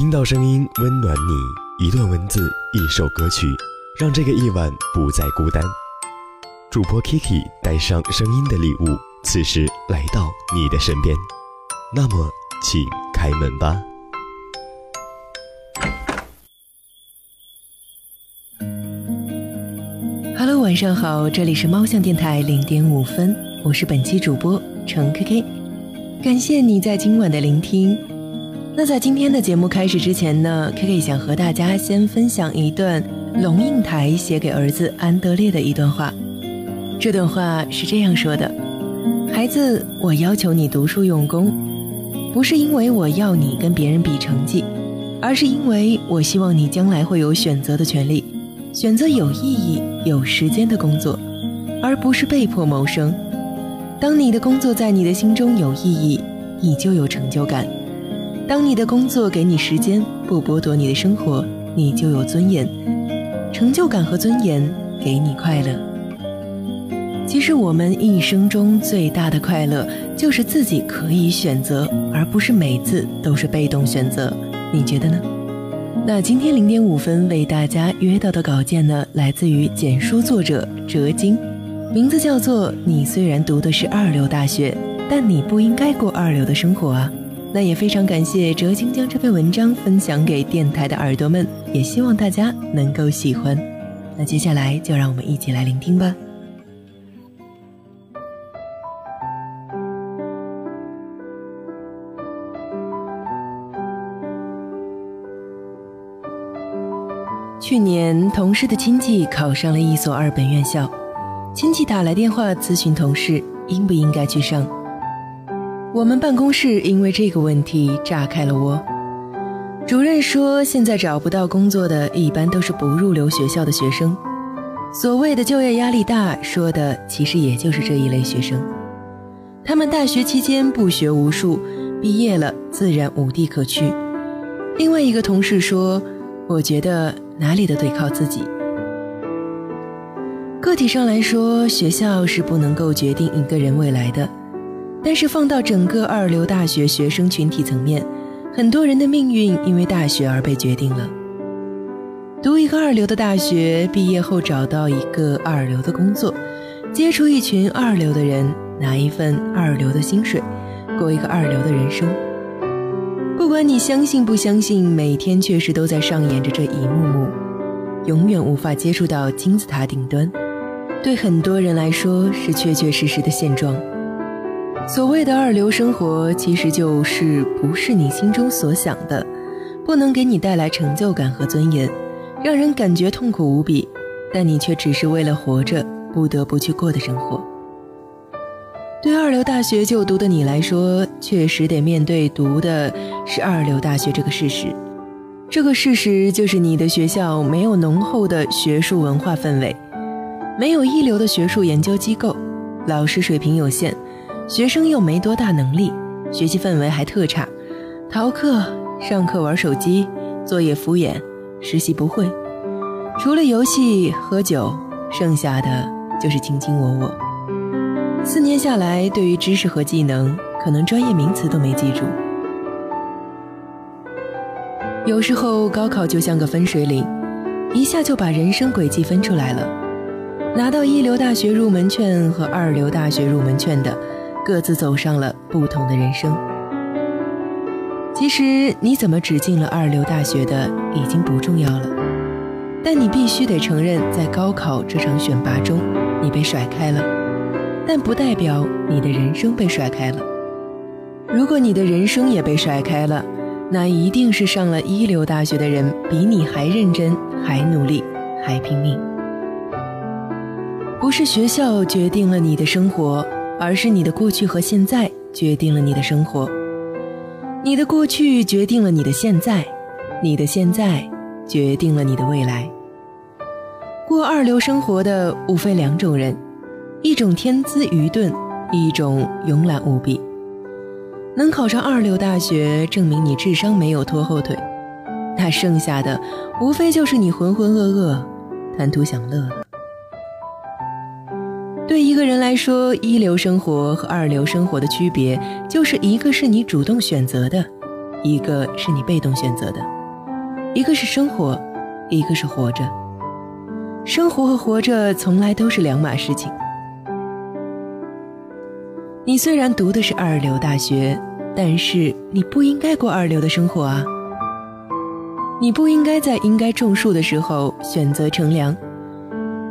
听到声音温暖你，一段文字，一首歌曲，让这个夜晚不再孤单。主播 Kiki 带上声音的礼物，此时来到你的身边。那么，请开门吧。Hello，晚上好，这里是猫巷电台零点五分，我是本期主播程 KK，感谢你在今晚的聆听。那在今天的节目开始之前呢，KK 想和大家先分享一段龙应台写给儿子安德烈的一段话。这段话是这样说的：“孩子，我要求你读书用功，不是因为我要你跟别人比成绩，而是因为我希望你将来会有选择的权利，选择有意义、有时间的工作，而不是被迫谋生。当你的工作在你的心中有意义，你就有成就感；当你的工作给你时间，不剥夺你的生活，你就有尊严。成就感和尊严给你快乐。”其实我们一生中最大的快乐，就是自己可以选择，而不是每次都是被动选择。你觉得呢？那今天零点五分为大家约到的稿件呢，来自于简书作者哲金，名字叫做《你虽然读的是二流大学，但你不应该过二流的生活啊》。那也非常感谢哲青将这篇文章分享给电台的耳朵们，也希望大家能够喜欢。那接下来就让我们一起来聆听吧。去年，同事的亲戚考上了一所二本院校，亲戚打来电话咨询同事应不应该去上。我们办公室因为这个问题炸开了窝。主任说，现在找不到工作的一般都是不入流学校的学生。所谓的就业压力大，说的其实也就是这一类学生。他们大学期间不学无术，毕业了自然无地可去。另外一个同事说，我觉得。哪里都得靠自己。个体上来说，学校是不能够决定一个人未来的，但是放到整个二流大学学生群体层面，很多人的命运因为大学而被决定了。读一个二流的大学，毕业后找到一个二流的工作，接触一群二流的人，拿一份二流的薪水，过一个二流的人生。不管你相信不相信，每天确实都在上演着这一幕幕，永远无法接触到金字塔顶端。对很多人来说，是确确实实的现状。所谓的二流生活，其实就是不是你心中所想的，不能给你带来成就感和尊严，让人感觉痛苦无比，但你却只是为了活着不得不去过的生活。对二流大学就读的你来说，确实得面对读的是二流大学这个事实。这个事实就是你的学校没有浓厚的学术文化氛围，没有一流的学术研究机构，老师水平有限，学生又没多大能力，学习氛围还特差，逃课、上课玩手机、作业敷衍、实习不会，除了游戏喝酒，剩下的就是卿卿我我。四年下来，对于知识和技能，可能专业名词都没记住。有时候高考就像个分水岭，一下就把人生轨迹分出来了。拿到一流大学入门券和二流大学入门券的，各自走上了不同的人生。其实你怎么只进了二流大学的已经不重要了，但你必须得承认，在高考这场选拔中，你被甩开了。但不代表你的人生被甩开了。如果你的人生也被甩开了，那一定是上了一流大学的人比你还认真、还努力、还拼命。不是学校决定了你的生活，而是你的过去和现在决定了你的生活。你的过去决定了你的现在，你的现在决定了你的未来。过二流生活的无非两种人。一种天资愚钝，一种慵懒无比。能考上二流大学，证明你智商没有拖后腿。那剩下的，无非就是你浑浑噩噩、贪图享乐了。对一个人来说，一流生活和二流生活的区别，就是一个是你主动选择的，一个是你被动选择的，一个是生活，一个是活着。生活和活着从来都是两码事情。你虽然读的是二流大学，但是你不应该过二流的生活啊！你不应该在应该种树的时候选择乘凉。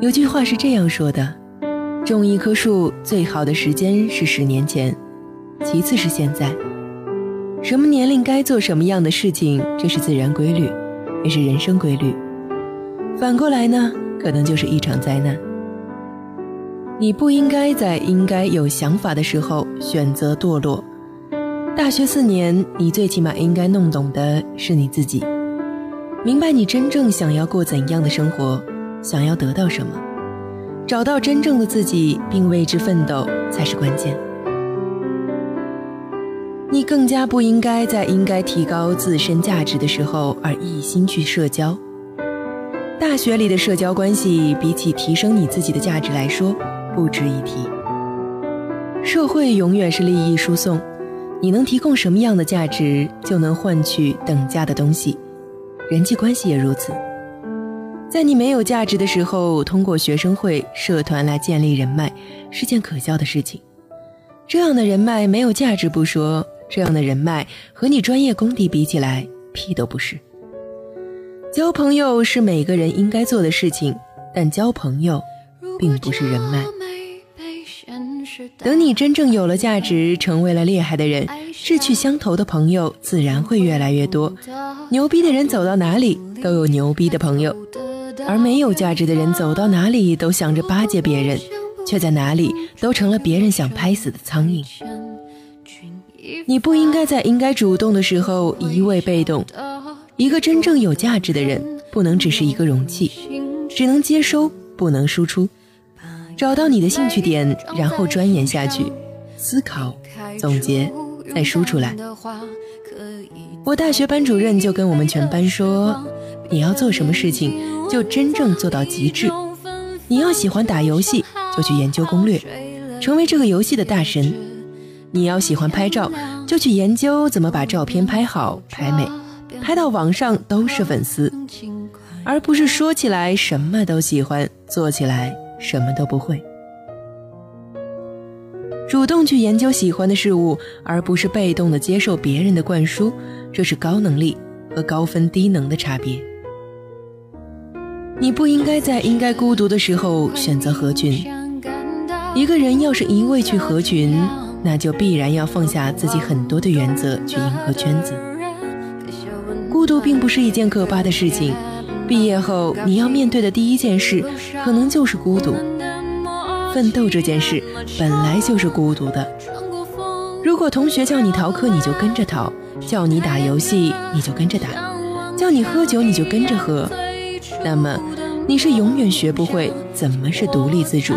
有句话是这样说的：种一棵树最好的时间是十年前，其次是现在。什么年龄该做什么样的事情，这是自然规律，也是人生规律。反过来呢，可能就是一场灾难。你不应该在应该有想法的时候选择堕落。大学四年，你最起码应该弄懂的是你自己，明白你真正想要过怎样的生活，想要得到什么，找到真正的自己并为之奋斗才是关键。你更加不应该在应该提高自身价值的时候而一心去社交。大学里的社交关系，比起提升你自己的价值来说，不值一提。社会永远是利益输送，你能提供什么样的价值，就能换取等价的东西。人际关系也如此。在你没有价值的时候，通过学生会、社团来建立人脉，是件可笑的事情。这样的人脉没有价值不说。这样的人脉和你专业功底比起来，屁都不是。交朋友是每个人应该做的事情，但交朋友并不是人脉。等你真正有了价值，成为了厉害的人，志趣相投的朋友自然会越来越多。牛逼的人走到哪里都有牛逼的朋友，而没有价值的人走到哪里都想着巴结别人，却在哪里都成了别人想拍死的苍蝇。你不应该在应该主动的时候一味被动。一个真正有价值的人，不能只是一个容器，只能接收，不能输出。找到你的兴趣点，然后钻研下去，思考、总结，再输出来。我大学班主任就跟我们全班说：“你要做什么事情，就真正做到极致。你要喜欢打游戏，就去研究攻略，成为这个游戏的大神。”你要喜欢拍照，就去研究怎么把照片拍好、拍美，拍到网上都是粉丝，而不是说起来什么都喜欢，做起来什么都不会。主动去研究喜欢的事物，而不是被动的接受别人的灌输，这是高能力和高分低能的差别。你不应该在应该孤独的时候选择合群。一个人要是一味去合群，那就必然要放下自己很多的原则去迎合圈子。孤独并不是一件可怕的事情，毕业后你要面对的第一件事可能就是孤独。奋斗这件事本来就是孤独的。如果同学叫你逃课，你就跟着逃；叫你打游戏，你就跟着打；叫你喝酒，你就跟着喝。那么你是永远学不会怎么是独立自主，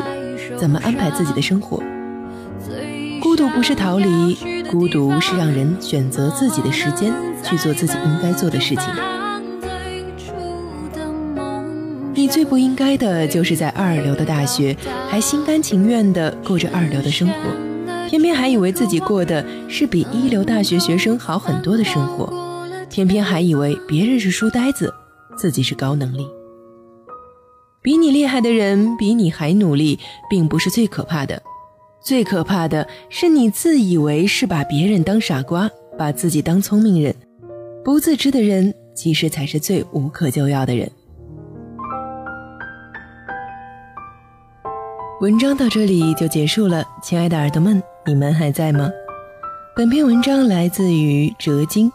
怎么安排自己的生活。孤独不是逃离，孤独是让人选择自己的时间去做自己应该做的事情。最不应该的就是在二流的大学还心甘情愿地过着二流的生活，偏偏还以为自己过的是比一流大学学生好很多的生活，偏偏还以为别人是书呆子，自己是高能力。比你厉害的人比你还努力，并不是最可怕的。最可怕的是，你自以为是把别人当傻瓜，把自己当聪明人，不自知的人，其实才是最无可救药的人。文章到这里就结束了，亲爱的耳朵们，你们还在吗？本篇文章来自于哲金。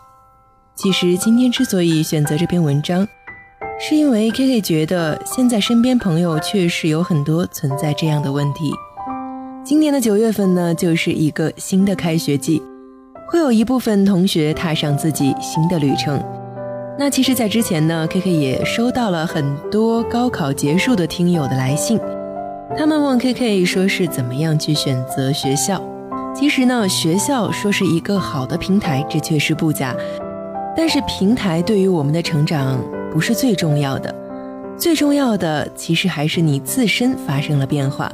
其实今天之所以选择这篇文章，是因为 K K 觉得现在身边朋友确实有很多存在这样的问题。今年的九月份呢，就是一个新的开学季，会有一部分同学踏上自己新的旅程。那其实，在之前呢，K K 也收到了很多高考结束的听友的来信，他们问 K K 说是怎么样去选择学校。其实呢，学校说是一个好的平台，这确实不假。但是平台对于我们的成长不是最重要的，最重要的其实还是你自身发生了变化。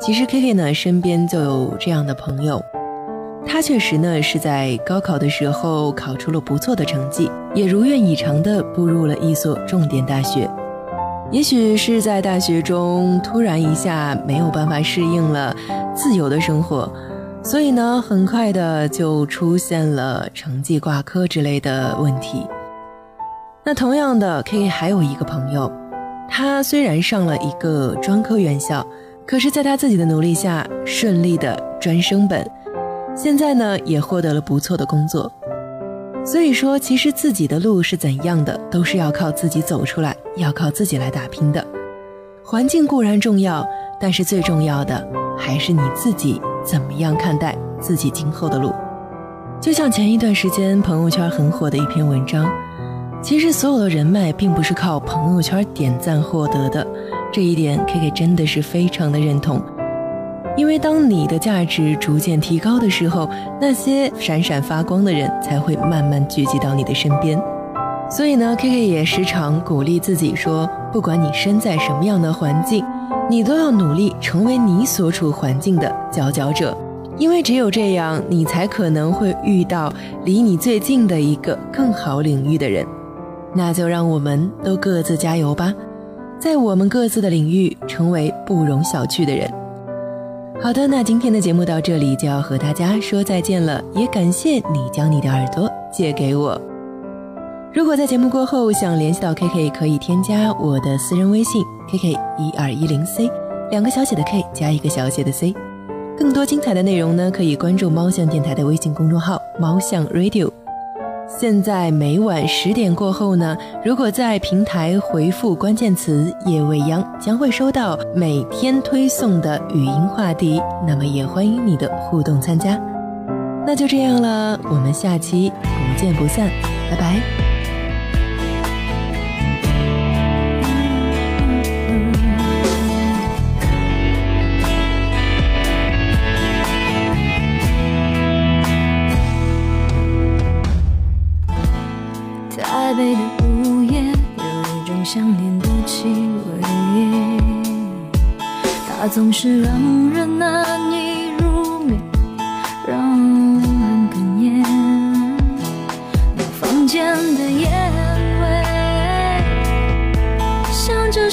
其实 K K 呢身边就有这样的朋友，他确实呢是在高考的时候考出了不错的成绩，也如愿以偿的步入了一所重点大学。也许是在大学中突然一下没有办法适应了自由的生活，所以呢，很快的就出现了成绩挂科之类的问题。那同样的，K K 还有一个朋友，他虽然上了一个专科院校，可是在他自己的努力下，顺利的专升本。现在呢，也获得了不错的工作。所以说，其实自己的路是怎样的，都是要靠自己走出来，要靠自己来打拼的。环境固然重要，但是最重要的还是你自己怎么样看待自己今后的路。就像前一段时间朋友圈很火的一篇文章，其实所有的人脉并不是靠朋友圈点赞获得的，这一点 K K 真的是非常的认同。因为当你的价值逐渐提高的时候，那些闪闪发光的人才会慢慢聚集到你的身边。所以呢，K K 也时常鼓励自己说，不管你身在什么样的环境，你都要努力成为你所处环境的佼佼者。因为只有这样，你才可能会遇到离你最近的一个更好领域的人。那就让我们都各自加油吧，在我们各自的领域成为不容小觑的人。好的，那今天的节目到这里就要和大家说再见了，也感谢你将你的耳朵借给我。如果在节目过后想联系到 K K，可以添加我的私人微信 K K 一二一零 C，两个小写的 K 加一个小写的 C。更多精彩的内容呢，可以关注猫巷电台的微信公众号猫巷 Radio。现在每晚十点过后呢，如果在平台回复关键词“夜未央”，将会收到每天推送的语音话题。那么也欢迎你的互动参加。那就这样了，我们下期不见不散，拜拜。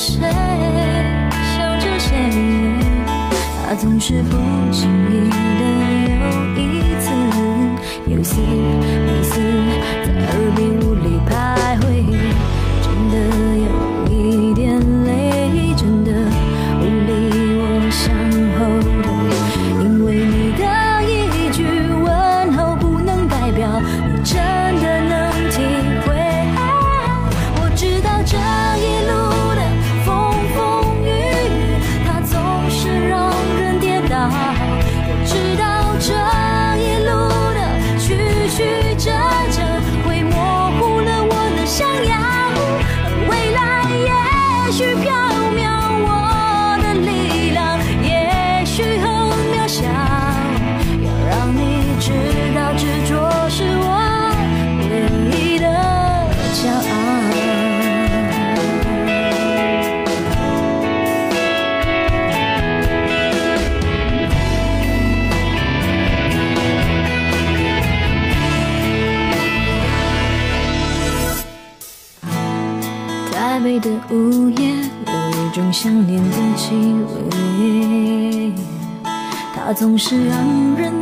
谁，想着谁，他总是不想念的气味，它总是让人